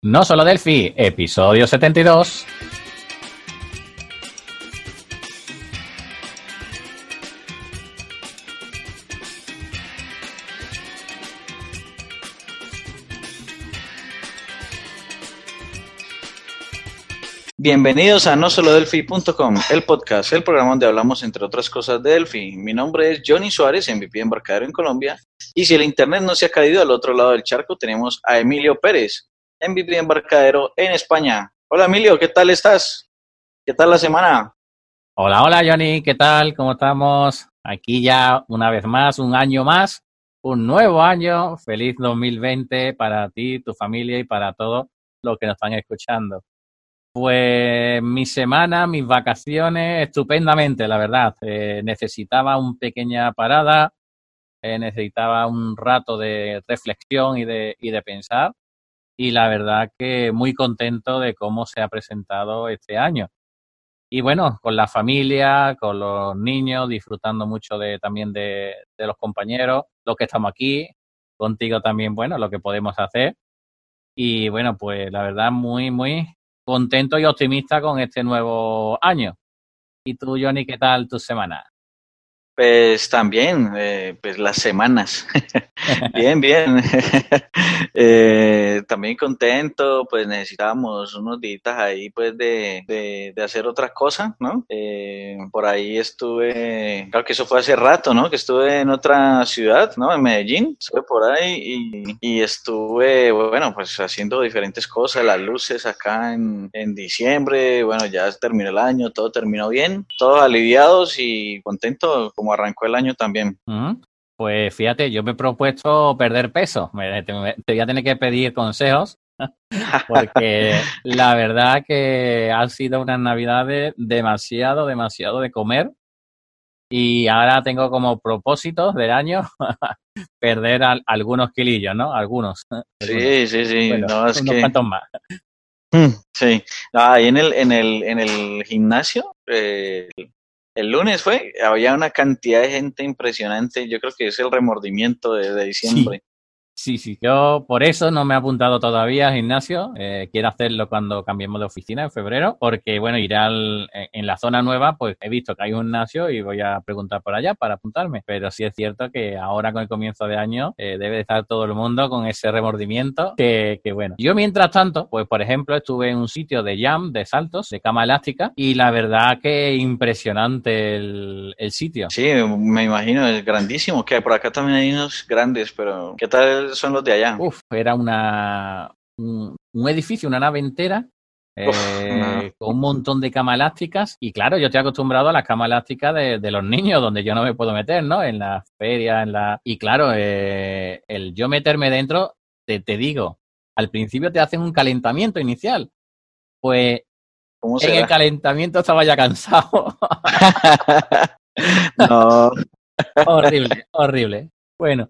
No solo Delphi, episodio 72. Bienvenidos a no solo delphi.com, el podcast, el programa donde hablamos entre otras cosas de Delphi. Mi nombre es Johnny Suárez, MVP embarcadero en Colombia. Y si el internet no se ha caído al otro lado del charco, tenemos a Emilio Pérez, MVP embarcadero en España. Hola Emilio, ¿qué tal estás? ¿Qué tal la semana? Hola, hola Johnny, ¿qué tal? ¿Cómo estamos? Aquí ya una vez más, un año más, un nuevo año. Feliz 2020 para ti, tu familia y para todos los que nos están escuchando. Pues mi semana, mis vacaciones, estupendamente, la verdad. Eh, necesitaba una pequeña parada, eh, necesitaba un rato de reflexión y de, y de pensar. Y la verdad que muy contento de cómo se ha presentado este año. Y bueno, con la familia, con los niños, disfrutando mucho de, también de, de los compañeros, los que estamos aquí, contigo también, bueno, lo que podemos hacer. Y bueno, pues la verdad muy, muy contento y optimista con este nuevo año. ¿Y tú, Johnny, qué tal tu semana? Pues también, eh, pues las semanas. bien, bien. eh, también contento, pues necesitábamos unos días ahí, pues de, de, hacer otras cosas, ¿no? Eh, por ahí estuve, claro que eso fue hace rato, ¿no? Que estuve en otra ciudad, ¿no? En Medellín, estuve por ahí y, y estuve, bueno, pues haciendo diferentes cosas, las luces acá en, en diciembre, bueno, ya terminó el año, todo terminó bien, todos aliviados y contentos como arrancó el año también. Mm, Pues fíjate, yo me he propuesto perder peso. Me- Te, te voy a tener que pedir consejos porque la verdad que han sido unas navidades demasiado, demasiado de comer y ahora tengo como propósito del año perder al- algunos kilillos, ¿no? Algunos. Sí, sí, sí, Bueno, no, es unos que... cuantos más. Mm, Sí, Ah, ahí en el, en el, en el gimnasio, eh, el lunes fue, había una cantidad de gente impresionante, yo creo que es el remordimiento de, de diciembre. Sí, sí. Yo por eso no me he apuntado todavía al gimnasio. Eh, quiero hacerlo cuando cambiemos de oficina en febrero, porque bueno, iré al, en la zona nueva, pues he visto que hay un gimnasio y voy a preguntar por allá para apuntarme. Pero sí es cierto que ahora con el comienzo de año eh, debe de estar todo el mundo con ese remordimiento que, que bueno. Yo mientras tanto, pues por ejemplo, estuve en un sitio de jam, de saltos, de cama elástica, y la verdad que impresionante el, el sitio. Sí, me imagino, es grandísimo, que por acá también hay unos grandes, pero ¿qué tal son los de allá? Uf, era una, un, un edificio, una nave entera, eh, Uf, con un montón de camas elásticas. Y claro, yo estoy acostumbrado a las camas elásticas de, de los niños, donde yo no me puedo meter, ¿no? En las ferias, en la... Y claro, eh, el yo meterme dentro, te, te digo, al principio te hacen un calentamiento inicial. Pues ¿Cómo en el calentamiento estaba ya cansado. No, horrible, horrible. Bueno,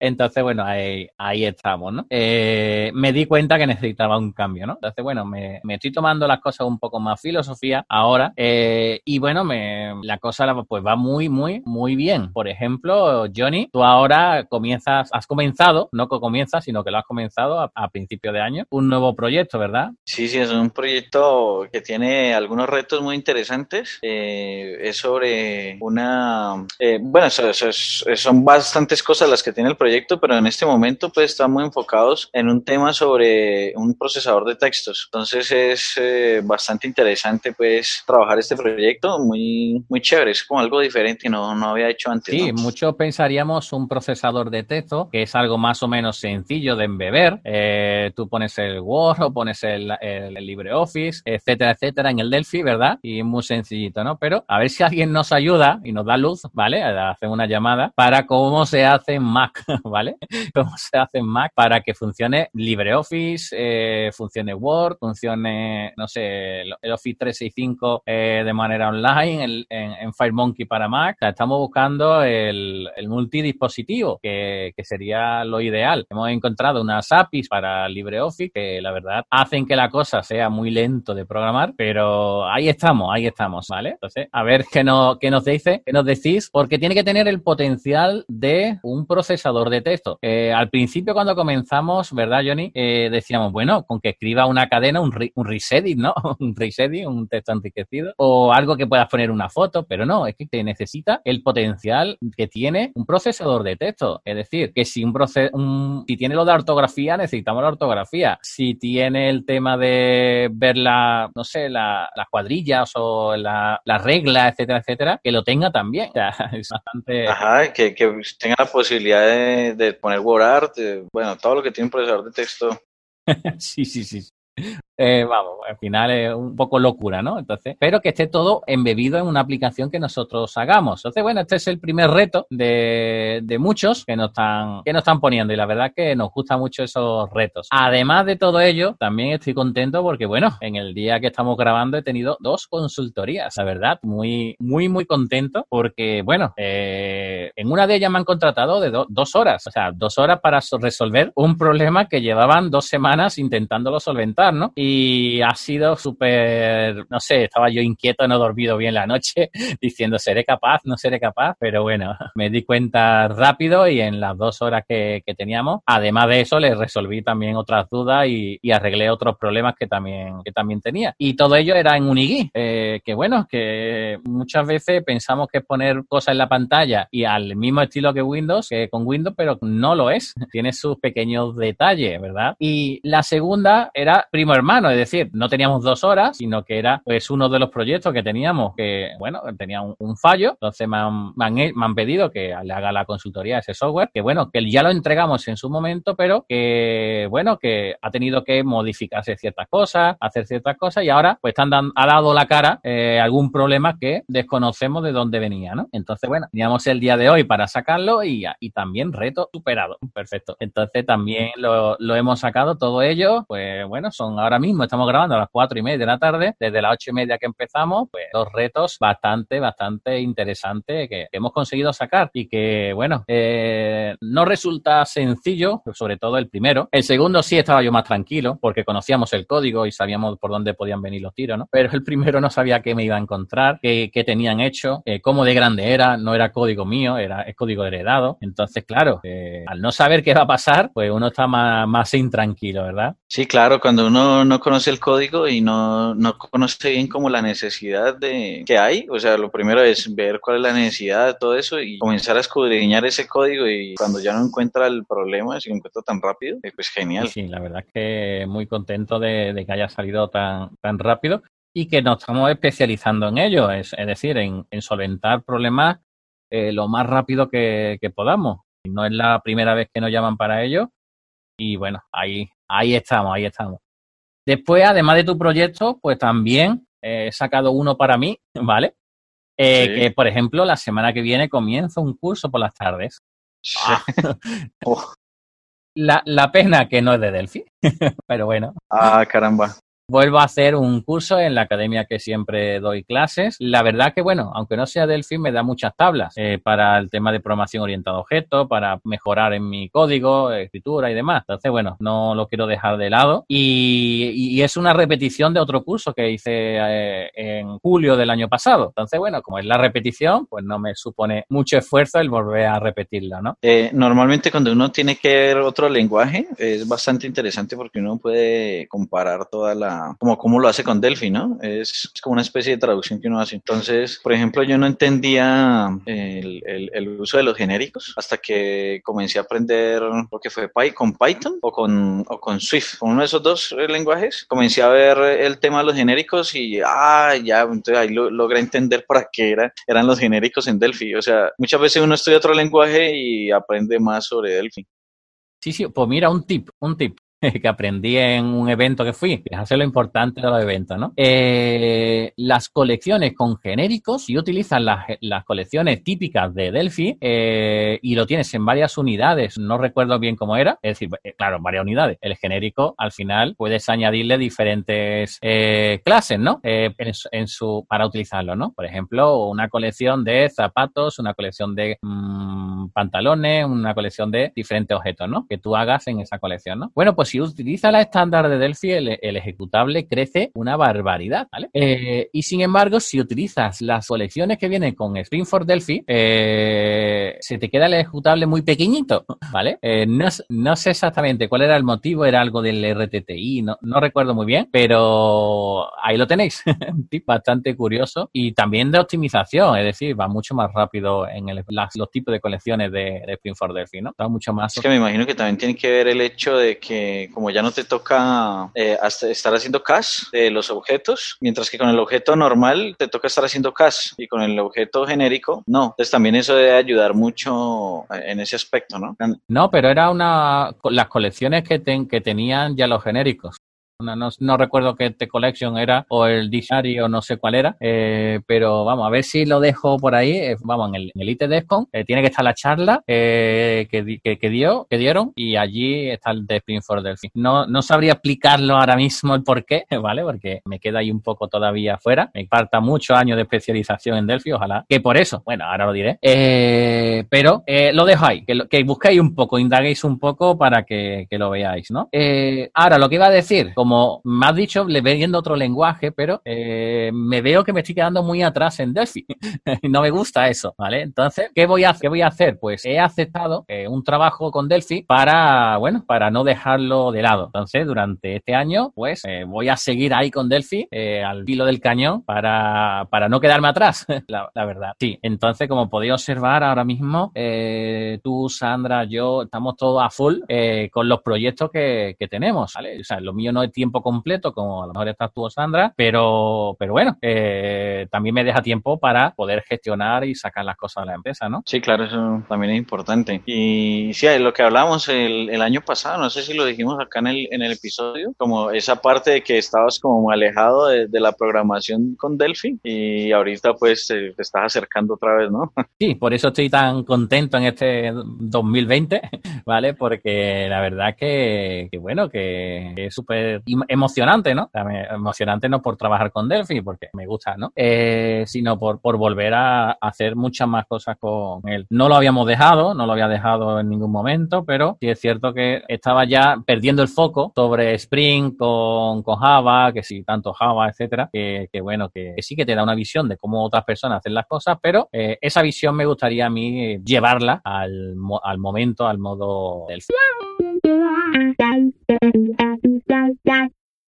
entonces, bueno, ahí, ahí estamos, ¿no? Eh, me di cuenta que necesitaba un cambio, ¿no? Entonces, bueno, me, estoy tomando las cosas un poco más filosofía ahora eh, y bueno, me, la cosa pues va muy, muy, muy bien. Por ejemplo, Johnny, tú ahora comienzas, has comenzado, no que comienzas, sino que lo has comenzado a, a principio de año, un nuevo proyecto, ¿verdad? Sí, sí, es un proyecto que tiene algunos retos muy interesantes. Eh, es sobre una... bueno, es- son bastantes cosas las que tiene el proyecto, pero en este momento pues estamos enfocados en un tema sobre un procesador de textos. Entonces es eh, bastante interesante pues trabajar este proyecto, muy, muy chévere, es como algo diferente, no, no había hecho antes. Sí, ¿no? muchos pensaríamos un procesador de texto, que es algo más o menos sencillo de embeber. Eh, tú pones el Word o pones el, el, el LibreOffice, etcétera, etcétera, en el Delphi, ¿verdad? Y muy sencillito, ¿no? Pero a ver si alguien nos ayuda y nos da luz, ¿vale? Hacer una llamada para cómo se hace en Mac, ¿vale? Cómo se hace en Mac para que funcione LibreOffice, eh, funcione Word, funcione, no sé, el Office 365 eh, de manera online, en, en FireMonkey para Mac. O sea, estamos buscando el, el multidispositivo, que, que sería lo ideal. Hemos encontrado unas APIs para LibreOffice que la verdad hacen que la cosa sea muy lento de programar, pero ahí estamos, ahí estamos, ¿vale? Entonces, a ver qué, no, qué nos dice, qué nos decís, porque tiene que tener el potencial de un procesador de texto. Eh, al principio cuando comenzamos, ¿verdad, Johnny? Eh, decíamos, bueno, con que escriba una cadena, un, un resetting, ¿no? un resetting, un texto enriquecido, o algo que puedas poner una foto, pero no, es que te necesita el potencial que tiene un procesador de texto. Es decir, que si un, un si tiene lo de ortografía, necesitamos la ortografía. Si tiene el tema de ver la, no sé, las cuadrillas o la, las reglas, etcétera, etcétera, que lo tenga también. Es bastante... Ajá, que, que tenga la posibilidad de, de poner WordArt, bueno, todo lo que tiene un procesador de texto. sí, sí, sí. Eh, vamos, al final es un poco locura, ¿no? Entonces, pero que esté todo embebido en una aplicación que nosotros hagamos. Entonces, bueno, este es el primer reto de, de muchos que nos están, que nos están poniendo y la verdad que nos gustan mucho esos retos. Además de todo ello, también estoy contento porque, bueno, en el día que estamos grabando he tenido dos consultorías, la verdad, muy, muy, muy contento porque, bueno, eh, en una de ellas me han contratado de dos horas, o sea, dos horas para resolver un problema que llevaban dos semanas intentándolo solventar, ¿no? Y y ha sido súper, no sé, estaba yo inquieto, no he dormido bien la noche, diciendo, ¿seré capaz? ¿No seré capaz? Pero bueno, me di cuenta rápido y en las dos horas que, teníamos, además de eso, le resolví también otras dudas y, arreglé otros problemas que también, que también tenía. Y todo ello era en Unigui, eh, que bueno, que muchas veces pensamos que es poner cosas en la pantalla y al mismo estilo que Windows, que con Windows, pero no lo es. Tiene sus pequeños detalles, ¿verdad? Y la segunda era primo hermano es decir, no teníamos dos horas, sino que era pues uno de los proyectos que teníamos que, bueno, tenía un, fallo, entonces me han, me, han, pedido que le haga la consultoría ese software, que bueno, que ya lo entregamos en su momento, pero que, bueno, que ha tenido que modificarse ciertas cosas, hacer ciertas cosas y ahora pues están ha dado la cara eh, algún problema que desconocemos de dónde venía, ¿no? Entonces, bueno, teníamos el día de hoy para sacarlo y, y también reto superado. Perfecto. Entonces también lo, lo hemos sacado todo ello, pues bueno, son ahora mismo estamos grabando a las cuatro y media de la tarde, desde las ocho y media que empezamos, pues dos retos bastante, bastante interesantes que, hemos conseguido sacar y que, bueno, eh, no resulta sencillo, sobre todo el primero. El segundo sí estaba yo más tranquilo porque conocíamos el código y sabíamos por dónde podían venir los tiros, ¿no? Pero el primero no sabía qué me iba a encontrar, qué, qué tenían hecho, eh, cómo de grande era, no era código mío, era es código heredado. Entonces, claro, eh, al no saber qué va a pasar, pues uno está más, más intranquilo, ¿verdad? Sí, claro, cuando uno no conoce el código y no, no conoce bien como la necesidad de que hay. O sea, lo primero es ver cuál es la necesidad de todo eso y comenzar a escudriñar ese código y cuando ya no encuentra el problema, si lo encuentra tan rápido, eh, pues genial. Sí, la verdad es que muy contento de, que haya salido tan, tan rápido y que nos estamos especializando en ello, es, decir, en, solventar problemas eh, lo más rápido que, que podamos. No es la primera vez que nos llaman para ello y bueno, ahí, ahí estamos, ahí estamos. Después, además de tu proyecto, pues también he sacado uno para mí, ¿vale? Eh, que, por ejemplo, la semana que viene comienzo un curso por las tardes. Ah. Oh. la, la pena que no es de Delphi, pero bueno. Ah, caramba vuelvo a hacer un curso en la academia que siempre doy clases. La verdad que, bueno, aunque no sea Delphi, me da muchas tablas eh, para el tema de programación orientada a objetos, para mejorar en mi código, escritura y demás. Entonces, bueno, no lo quiero dejar de lado. Y, es una repetición de otro curso que hice eh, en julio del año pasado. Entonces, bueno, como es la repetición, pues no me supone mucho esfuerzo el volver a repetirla, ¿no? Eh, normalmente cuando uno tiene que ver otro lenguaje, es bastante interesante porque uno puede comparar toda la como, como lo hace con Delphi, ¿no? Es, como una especie de traducción que uno hace. Entonces, por ejemplo, yo no entendía el, uso de los genéricos hasta que comencé a aprender lo que fue con Python o con, o con Swift, con uno de esos dos lenguajes. Comencé a ver el tema de los genéricos y, ah, ya, entonces ahí lo, logré entender para qué era, eran los genéricos en Delphi. O sea, muchas veces uno estudia otro lenguaje y aprende más sobre Delphi. Sí, sí, pues mira, un tip, un tip. que aprendí en un evento que fui. Fíjate lo importante de los eventos, ¿no? Eh, las colecciones con genéricos, si utilizas las, las colecciones típicas de Delphi eh, y lo tienes en varias unidades, no recuerdo bien cómo era, es decir, eh, claro, varias unidades. El genérico, al final, puedes añadirle diferentes eh, clases, ¿no? Eh, en, su, para utilizarlo, ¿no? Por ejemplo, una colección de zapatos, una colección de mmm, pantalones, una colección de diferentes objetos, ¿no? Que tú hagas en esa colección, ¿no? Bueno, pues si utiliza la estándar de Delphi, el, ejecutable crece una barbaridad, ¿vale? Eh, y sin embargo, si utilizas las colecciones que vienen con Spring for Delphi, eh, se te queda el ejecutable muy pequeñito, ¿vale? Eh, no, sé exactamente cuál era el motivo, era algo del RTTI, no, recuerdo muy bien, pero ahí lo tenéis, bastante curioso y también de optimización, es decir, va mucho más rápido en los tipos de colecciones de, Spring for Delphi, ¿no? Va mucho más. Es que me imagino que también tiene que ver el hecho de que como ya no te toca eh, estar haciendo cache de los objetos, mientras que con el objeto normal te toca estar haciendo cache y con el objeto genérico no. Entonces también eso debe ayudar mucho en ese aspecto, ¿no? No, pero era una las colecciones que, que tenían ya los genéricos. No, recuerdo qué The Collection era o el Dictionary no sé cuál era, eh, pero vamos, a ver si lo dejo por ahí, eh, vamos, en el, en el IT eh, tiene que estar la charla que, que, dio, que dieron y allí está el de Spring for Delphi. No, no sabría explicarlo ahora mismo el por qué, ¿vale? Porque me queda ahí un poco todavía fuera, me falta muchos años de especialización en Delphi, ojalá, que por eso, bueno, ahora lo diré, pero lo dejo ahí, que, que busquéis un poco, indaguéis un poco para que, lo veáis, ¿no? ahora, lo que iba a decir, como me has dicho, le viendo otro lenguaje, pero eh, me veo que me estoy quedando muy atrás en Delphi. no me gusta eso, ¿vale? Entonces, ¿qué voy a, qué voy a hacer? Pues he aceptado eh, un trabajo con Delphi para, bueno, para no dejarlo de lado. Entonces, durante este año, pues eh, voy a seguir ahí con Delphi al filo del cañón para, para no quedarme atrás, la, verdad. Sí, entonces, como podéis observar ahora mismo, tú, Sandra, yo, estamos todos a full con los proyectos que, que tenemos, ¿vale? O sea, lo mío no es tiempo completo, como a lo mejor estás tú, Sandra, pero, pero bueno, eh, también me deja tiempo para poder gestionar y sacar las cosas de la empresa, ¿no? Sí, claro, eso también es importante. Y sí, lo que hablamos el, el año pasado, no sé si lo dijimos acá en el, en el episodio, como esa parte de que estabas como alejado de, de la programación con Delphi y ahorita pues te estás acercando otra vez, ¿no? Sí, por eso estoy tan contento en este 2020, ¿vale? Porque la verdad que, que bueno, que es súper emocionante, ¿no? emocionante no por trabajar con Delphi, porque me gusta, ¿no? Eh, sino por, por volver a hacer muchas más cosas con él. No lo habíamos dejado, no lo había dejado en ningún momento, pero sí es cierto que estaba ya perdiendo el foco sobre Spring con, con Java, que sí, tanto Java, etcétera, que, bueno, que, sí que te da una visión de cómo otras personas hacen las cosas, pero eh, esa visión me gustaría a mí llevarla al, al momento, al modo Delphi.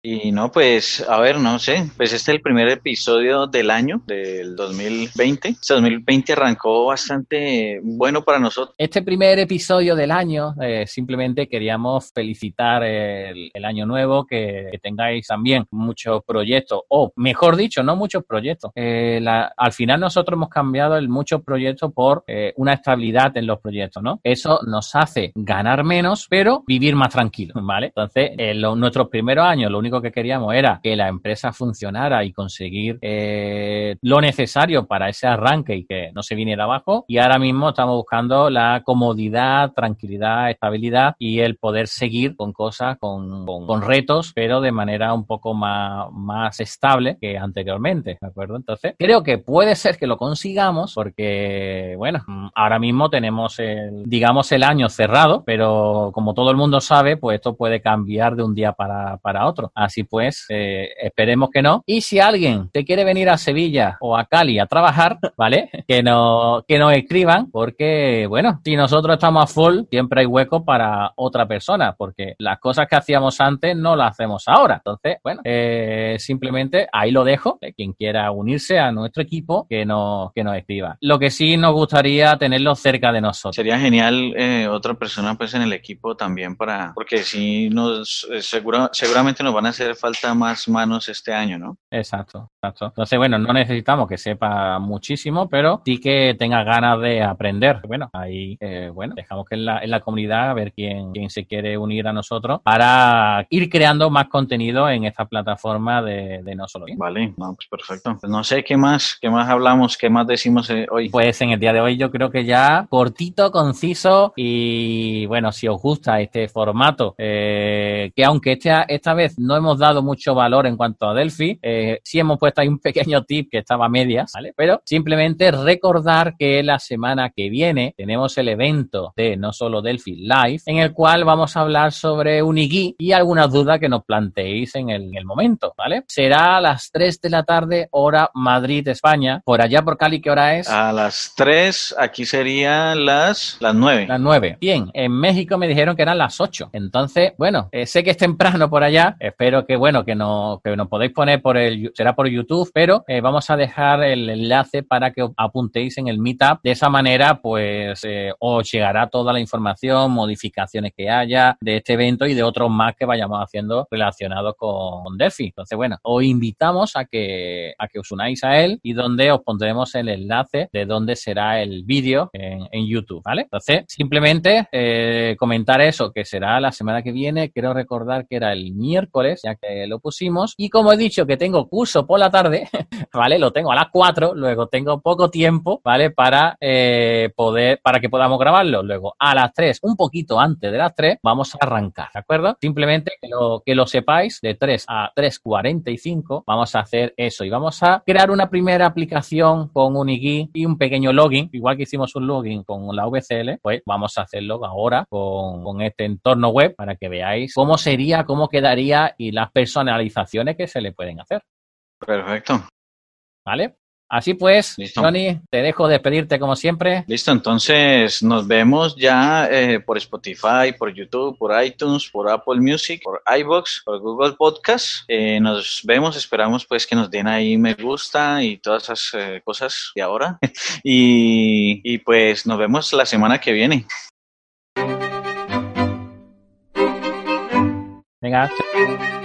Y no, pues, a ver, no sé, pues este es el primer episodio del año, del 2020. Este 2020 arrancó bastante bueno para nosotros. Este primer episodio del año, eh, simplemente queríamos felicitar el, año nuevo, que, tengáis también muchos proyectos, o mejor dicho, no muchos proyectos. Eh, al final nosotros hemos cambiado el muchos proyectos por eh, una estabilidad en los proyectos, ¿no? Eso nos hace ganar menos, pero vivir más tranquilo, ¿vale? Entonces, en nuestros primeros años, lo único que queríamos era que la empresa funcionara y conseguir eh, lo necesario para ese arranque y que no se viniera abajo. Y ahora mismo estamos buscando la comodidad, tranquilidad, estabilidad y el poder seguir con cosas, con, con, retos, pero de manera un poco más, más estable que anteriormente, ¿de acuerdo? Entonces, creo que puede ser que lo consigamos porque, bueno, ahora mismo tenemos el, digamos, el año cerrado, pero como todo el mundo sabe, pues esto puede cambiar de un día para, para otro. Así pues, eh, esperemos que no. Y si alguien te quiere venir a Sevilla o a Cali a trabajar, ¿vale? Que, no, que nos escriban, porque, bueno, si nosotros estamos a full, siempre hay hueco para otra persona, porque las cosas que hacíamos antes no las hacemos ahora. Entonces, bueno, eh, simplemente ahí lo dejo. quien quiera unirse a nuestro equipo, que nos, que nos escriba. Lo que sí nos gustaría tenerlo cerca de nosotros. Sería genial eh, otra persona pues en el equipo también para, porque si nos, seguro, seguramente nos van a hacer falta más manos este año, ¿no? Exacto, exacto. Entonces, bueno, no necesitamos que sepa muchísimo, pero sí que tenga ganas de aprender. Bueno, ahí, eh, bueno, dejamos que en la, en la comunidad a ver quién, quién se quiere unir a nosotros para ir creando más contenido en esta plataforma de, de No Solo Vale, no, pues perfecto. Pues no sé qué más, qué más hablamos, qué más decimos eh, hoy. Pues en el día de hoy yo creo que ya cortito, conciso y bueno, si os gusta este formato, eh, que aunque este, esta vez no hemos dado mucho valor en cuanto a Delphi. Eh, sí hemos puesto ahí un pequeño tip que estaba a medias, ¿vale? Pero simplemente recordar que la semana que viene tenemos el evento de no solo Delphi Live, en el cual vamos a hablar sobre Unigui y algunas dudas que nos planteéis en el, en el momento, ¿vale? Será a las 3 de la tarde, hora Madrid, España. Por allá por Cali, ¿qué hora es? A las 3, aquí serían las, las 9. Las 9. Bien, en México me dijeron que eran las 8. Entonces, bueno, eh, sé que es temprano por allá. Espero que, bueno, que, no, que nos podéis poner por el, será por YouTube, pero eh, vamos a dejar el enlace para que os apuntéis en el Meetup. De esa manera, pues, eh, os llegará toda la información, modificaciones que haya de este evento y de otros más que vayamos haciendo relacionados con Delphi. Entonces, bueno, os invitamos a que, a que os unáis a él y donde os pondremos el enlace de dónde será el vídeo en, en, YouTube, ¿vale? Entonces, simplemente eh, comentar eso, que será la semana que viene. Quiero recordar que era el miércoles, ya que lo pusimos. Y como he dicho que tengo curso por la tarde, ¿vale? Lo tengo a las 4, luego tengo poco tiempo, ¿vale? Para eh, poder, para que podamos grabarlo. Luego, a las 3, un poquito antes de las 3, vamos a arrancar, ¿de acuerdo? Simplemente que lo, que lo sepáis, de 3 a 3.45 vamos a hacer eso y vamos a crear una primera aplicación con Unigui y un pequeño login, igual que hicimos un login con la VCL, pues vamos a hacerlo ahora con, con este entorno web para que veáis cómo sería, cómo quedaría y las personalizaciones que se le pueden hacer. Perfecto. ¿Vale? Así pues, Listo. Johnny, te dejo despedirte como siempre. Listo, entonces nos vemos ya eh, por Spotify, por YouTube, por iTunes, por Apple Music, por iBox, por Google Podcast. Eh, nos vemos, esperamos pues que nos den ahí me gusta y todas esas eh, cosas de ahora. y, y pues nos vemos la semana que viene. Venga, chao.